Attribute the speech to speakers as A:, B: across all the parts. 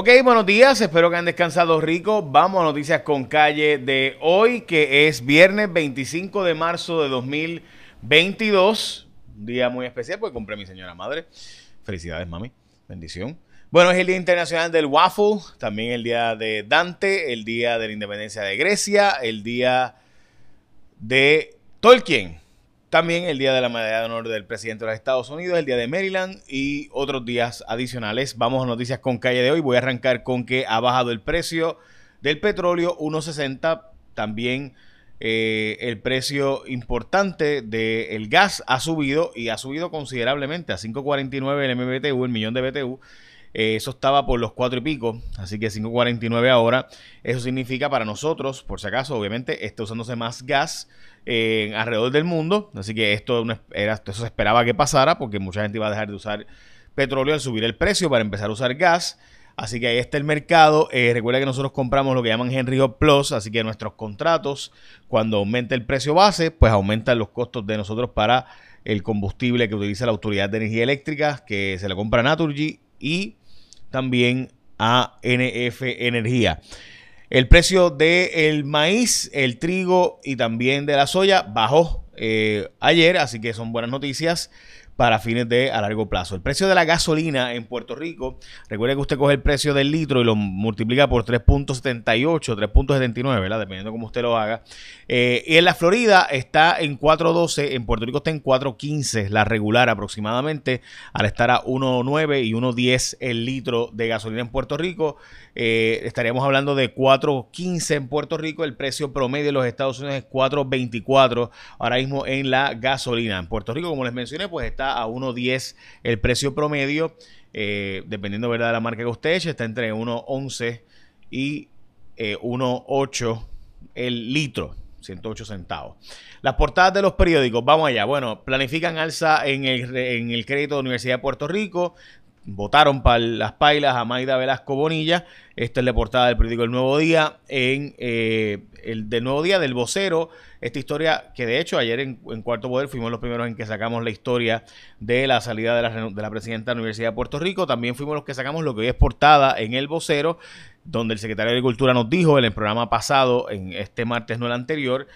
A: Ok, buenos días, espero que han descansado rico. Vamos a noticias con calle de hoy, que es viernes 25 de marzo de 2022. Un día muy especial porque compré a mi señora madre. Felicidades, mami. Bendición. Bueno, es el Día Internacional del Waffle, también el Día de Dante, el Día de la Independencia de Grecia, el Día de Tolkien. También el día de la medalla de honor del presidente de los Estados Unidos, el día de Maryland y otros días adicionales. Vamos a noticias con calle de hoy. Voy a arrancar con que ha bajado el precio del petróleo 1.60. También eh, el precio importante del gas ha subido y ha subido considerablemente a 5.49 el MBTU, el millón de BTU. Eh, eso estaba por los cuatro y pico, así que 5.49 ahora. Eso significa para nosotros, por si acaso, obviamente, está usándose más gas alrededor del mundo. Así que esto, era, eso se esperaba que pasara porque mucha gente iba a dejar de usar petróleo al subir el precio para empezar a usar gas. Así que ahí está el mercado. Eh, recuerda que nosotros compramos lo que llaman Henry Hub Plus, así que nuestros contratos, cuando aumenta el precio base, pues aumentan los costos de nosotros para el combustible que utiliza la Autoridad de Energía Eléctrica, que se le compra a Naturgy y también a NF Energía. El precio del maíz, el trigo y también de la soya bajó eh, ayer, así que son buenas noticias para fines de a largo plazo. El precio de la gasolina en Puerto Rico, recuerde que usted coge el precio del litro y lo multiplica por 3.78, 3.79, ¿verdad? Dependiendo cómo usted lo haga. Eh, y en la Florida está en 4.12, en Puerto Rico está en 4.15, la regular aproximadamente, al estar a 1.9 y 1.10 el litro de gasolina en Puerto Rico. Eh, estaríamos hablando de 4.15 en Puerto Rico, el precio promedio de los Estados Unidos es 4.24 ahora mismo en la gasolina. En Puerto Rico, como les mencioné, pues está a 1.10 el precio promedio, eh, dependiendo ¿verdad? de la marca que usted eche, está entre 1.11 y 1.8 eh, el litro. 108 centavos. Las portadas de los periódicos, vamos allá. Bueno, planifican alza en el, en el crédito de la Universidad de Puerto Rico votaron para las pailas a Maida Velasco Bonilla. Esta es la portada del periódico El Nuevo Día. En eh, el del Nuevo Día, del vocero, esta historia que de hecho ayer en, Cuarto Poder fuimos los primeros en que sacamos la historia de la salida de la, de la presidenta de la Universidad de Puerto Rico. También fuimos los que sacamos lo que hoy es portada en el vocero, donde el secretario de Agricultura nos dijo en el programa pasado, en este martes, no el anterior,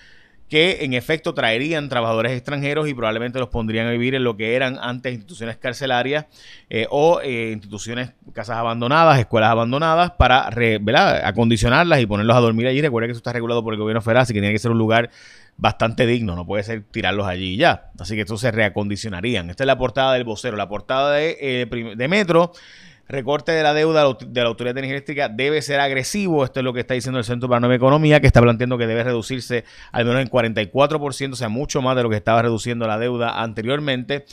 A: que en efecto traerían trabajadores extranjeros y probablemente los pondrían a vivir en lo que eran antes instituciones carcelarias eh, o eh, instituciones, casas abandonadas, escuelas abandonadas, para acondicionarlas y ponerlos a dormir allí. Recuerda que eso está regulado por el gobierno federal, así que tiene que ser un lugar bastante digno, no puede ser tirarlos allí y ya. Así que esto se reacondicionarían. Esta es la portada del vocero, la portada de, eh, de Metro recorte de la deuda de la Autoridad de Energía Eléctrica debe ser agresivo. Esto es lo que está diciendo el Centro para Nueva Economía, que está planteando que debe reducirse al menos en 44%, o sea, mucho más de lo que estaba reduciendo la deuda anteriormente.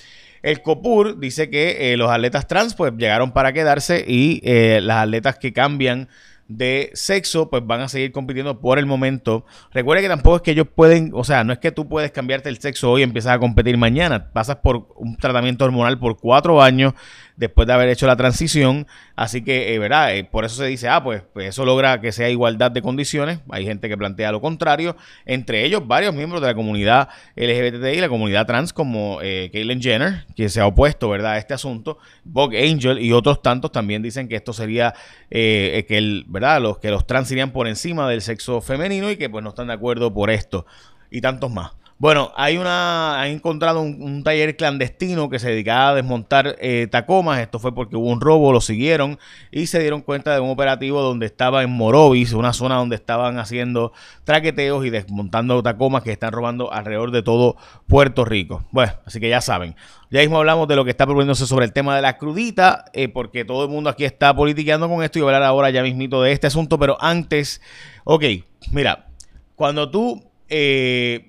A: El COPUR dice que eh, los atletas trans pues llegaron para quedarse y eh, las atletas que cambian de sexo, pues van a seguir compitiendo por el momento. Recuerda que tampoco es que ellos pueden, o sea, no es que tú puedes cambiarte el sexo hoy y empiezas a competir mañana. Pasas por un tratamiento hormonal por cuatro años después de haber hecho la transición. Así que, eh, ¿verdad? Eh, por eso se dice, ah, pues, pues, eso logra que sea igualdad de condiciones. Hay gente que plantea lo contrario. Entre ellos, varios miembros de la comunidad LGBTI la comunidad trans, como eh, Caitlyn Jenner, que se ha opuesto, ¿verdad?, a este asunto. Vogue Angel y otros tantos también dicen que esto sería que el, ¿verdad?, los, que los trans irían por encima del sexo femenino y que pues no están de acuerdo por esto. Y tantos más. Bueno, hay una, han encontrado un, taller clandestino que se dedicaba a desmontar eh, tacomas. Esto fue porque hubo un robo, lo siguieron y se dieron cuenta de un operativo donde estaba en Morovis, una zona donde estaban haciendo traqueteos y desmontando tacomas que están robando alrededor de todo Puerto Rico. Bueno, así que ya saben. Ya mismo hablamos de lo que está proponiéndose sobre el tema de la crudita, eh, porque todo el mundo aquí está politiqueando con esto y hablar ahora ya mismito de este asunto, pero antes, ok, mira, cuando tú... Eh,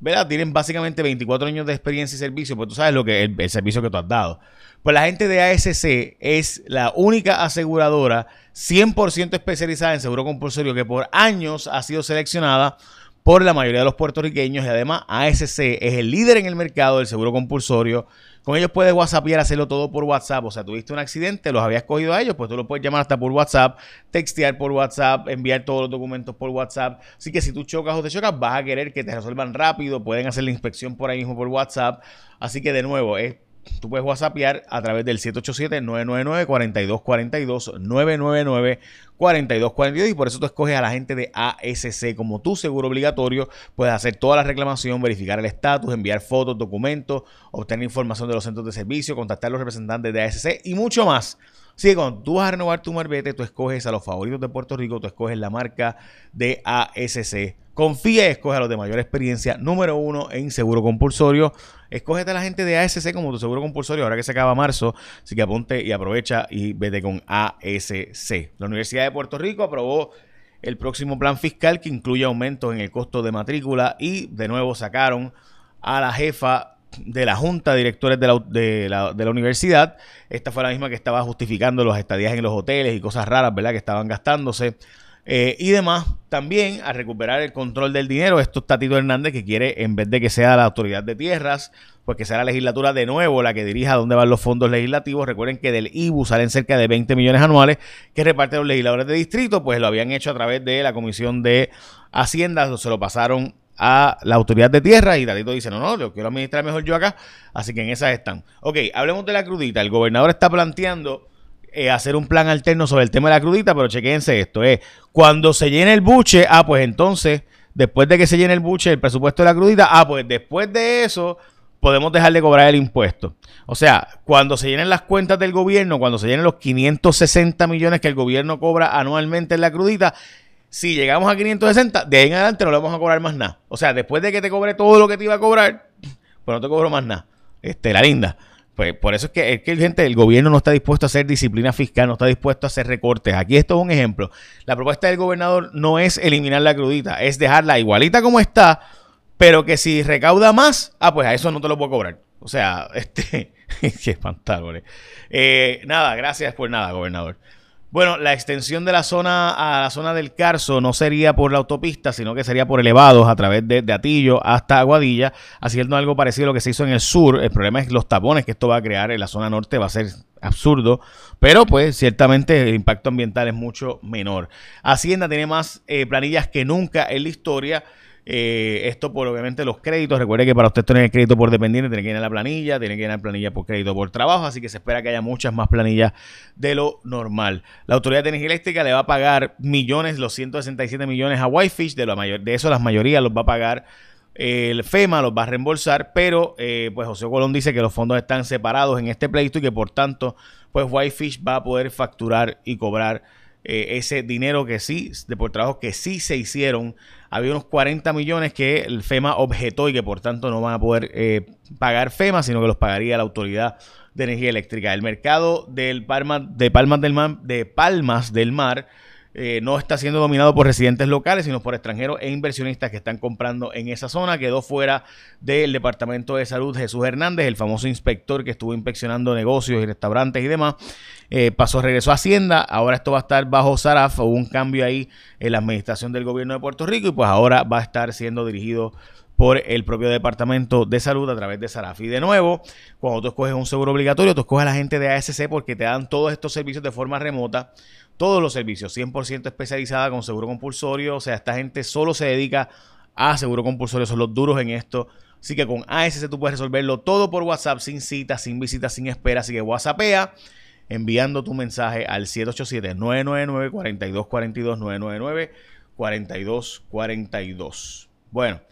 A: ¿verdad? Tienen básicamente 24 años de experiencia y servicio, pues tú sabes lo que es el, servicio que tú has dado. Pues la gente de ASC es la única aseguradora 100% especializada en seguro compulsorio que por años ha sido seleccionada por la mayoría de los puertorriqueños y además ASC es el líder en el mercado del seguro compulsorio con ellos puedes WhatsApp y hacerlo todo por WhatsApp. O sea, tuviste un accidente, los habías cogido a ellos, pues tú los puedes llamar hasta por WhatsApp, textear por WhatsApp, enviar todos los documentos por WhatsApp. Así que si tú chocas o te chocas, vas a querer que te resuelvan rápido. Pueden hacer la inspección por ahí mismo por WhatsApp. Así que de nuevo, es tú puedes WhatsAppear a través del 787-999-4242, 999-4242 y por eso tú escoges a la gente de ASC como tu seguro obligatorio. Puedes hacer toda la reclamación, verificar el estatus, enviar fotos, documentos, obtener información de los centros de servicio, contactar a los representantes de ASC y mucho más. Sí, cuando tú vas a renovar tu marbete, tú escoges a los favoritos de Puerto Rico, tú escoges la marca de ASC. Confía y escoge a los de mayor experiencia. Número uno en seguro compulsorio. Escógete a la gente de ASC como tu seguro compulsorio ahora que se acaba marzo. Así que apunte y aprovecha y vete con ASC. La Universidad de Puerto Rico aprobó el próximo plan fiscal que incluye aumentos en el costo de matrícula y de nuevo sacaron a la jefa de la junta de directores de la, de, la, universidad. Esta fue la misma que estaba justificando los estadías en los hoteles y cosas raras, ¿verdad? Que estaban gastándose. Eh, y demás, también a recuperar el control del dinero. Esto está Tito Hernández que quiere, en vez de que sea la autoridad de tierras, pues que sea la legislatura de nuevo la que dirija dónde van los fondos legislativos. Recuerden que del IBU salen cerca de 20 millones anuales que reparten los legisladores de distrito, pues lo habían hecho a través de la Comisión de Hacienda, se lo pasaron a la autoridad de tierra y Tatito dice, no, no, lo quiero administrar mejor yo acá, así que en esas están. Ok, hablemos de la crudita. El gobernador está planteando eh, hacer un plan alterno sobre el tema de la crudita, pero chequense esto, es cuando se llene el buche, ah, pues entonces, después de que se llene el buche, el presupuesto de la crudita, ah, pues después de eso podemos dejar de cobrar el impuesto. O sea, cuando se llenen las cuentas del gobierno, cuando se llenen los 560 millones que el gobierno cobra anualmente en la crudita, si llegamos a 560, de ahí en adelante no le vamos a cobrar más nada. O sea, después de que te cobre todo lo que te iba a cobrar, pues no te cobro más nada. Este, la linda. Pues por eso es que, es que gente, el gobierno no está dispuesto a hacer disciplina fiscal, no está dispuesto a hacer recortes. Aquí esto es un ejemplo. La propuesta del gobernador no es eliminar la crudita, es dejarla igualita como está, pero que si recauda más, ah, pues a eso no te lo puedo cobrar. O sea, este, qué espantable. Eh, nada, gracias por nada, gobernador. Bueno, la extensión de la zona a la zona del Carso no sería por la autopista, sino que sería por elevados a través de, Atillo hasta Aguadilla, haciendo algo parecido a lo que se hizo en el sur. El problema es los tapones que esto va a crear en la zona norte, va a ser absurdo, pero pues ciertamente el impacto ambiental es mucho menor. Hacienda tiene más eh, planillas que nunca en la historia. Eh, esto por obviamente los créditos. Recuerde que para usted tener el crédito por dependiente tiene que a la planilla, tiene que la planilla por crédito por trabajo, así que se espera que haya muchas más planillas de lo normal. La Autoridad de Energía Eléctrica le va a pagar millones, los 167 millones a Whitefish, de, lo mayor, de eso la mayoría los va a pagar el FEMA los va a reembolsar, pero eh, pues José Colón dice que los fondos están separados en este pleito y que por tanto pues Whitefish va a poder facturar y cobrar eh, ese dinero que sí, de por trabajo que sí se hicieron. Había unos 40 millones que el FEMA objetó y que por tanto no van a poder eh, pagar FEMA, sino que los pagaría la Autoridad de Energía Eléctrica. El mercado del Palma, de, Palmas del Mar, de Palmas del Mar eh, no está siendo dominado por residentes locales, sino por extranjeros e inversionistas que están comprando en esa zona. Quedó fuera del Departamento de Salud Jesús Hernández, el famoso inspector que estuvo inspeccionando negocios y restaurantes y demás. Eh, pasó, regresó a Hacienda, ahora esto va a estar bajo Saraf, hubo un cambio ahí en la administración del gobierno de Puerto Rico y pues ahora va a estar siendo dirigido por el propio Departamento de Salud a través de Saraf. Y de nuevo, cuando tú escoges un seguro obligatorio, tú escoges a la gente de ASC porque te dan todos estos servicios de forma remota todos los servicios, 100% especializada con seguro compulsorio. O sea, esta gente solo se dedica a seguro compulsorio, son los duros en esto. Así que con ASC tú puedes resolverlo todo por WhatsApp, sin cita, sin visita, sin espera. Así que WhatsAppea enviando tu mensaje al 787-999-4242, 999-4242. Bueno,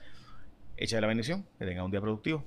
A: echa la bendición, que tenga un día productivo.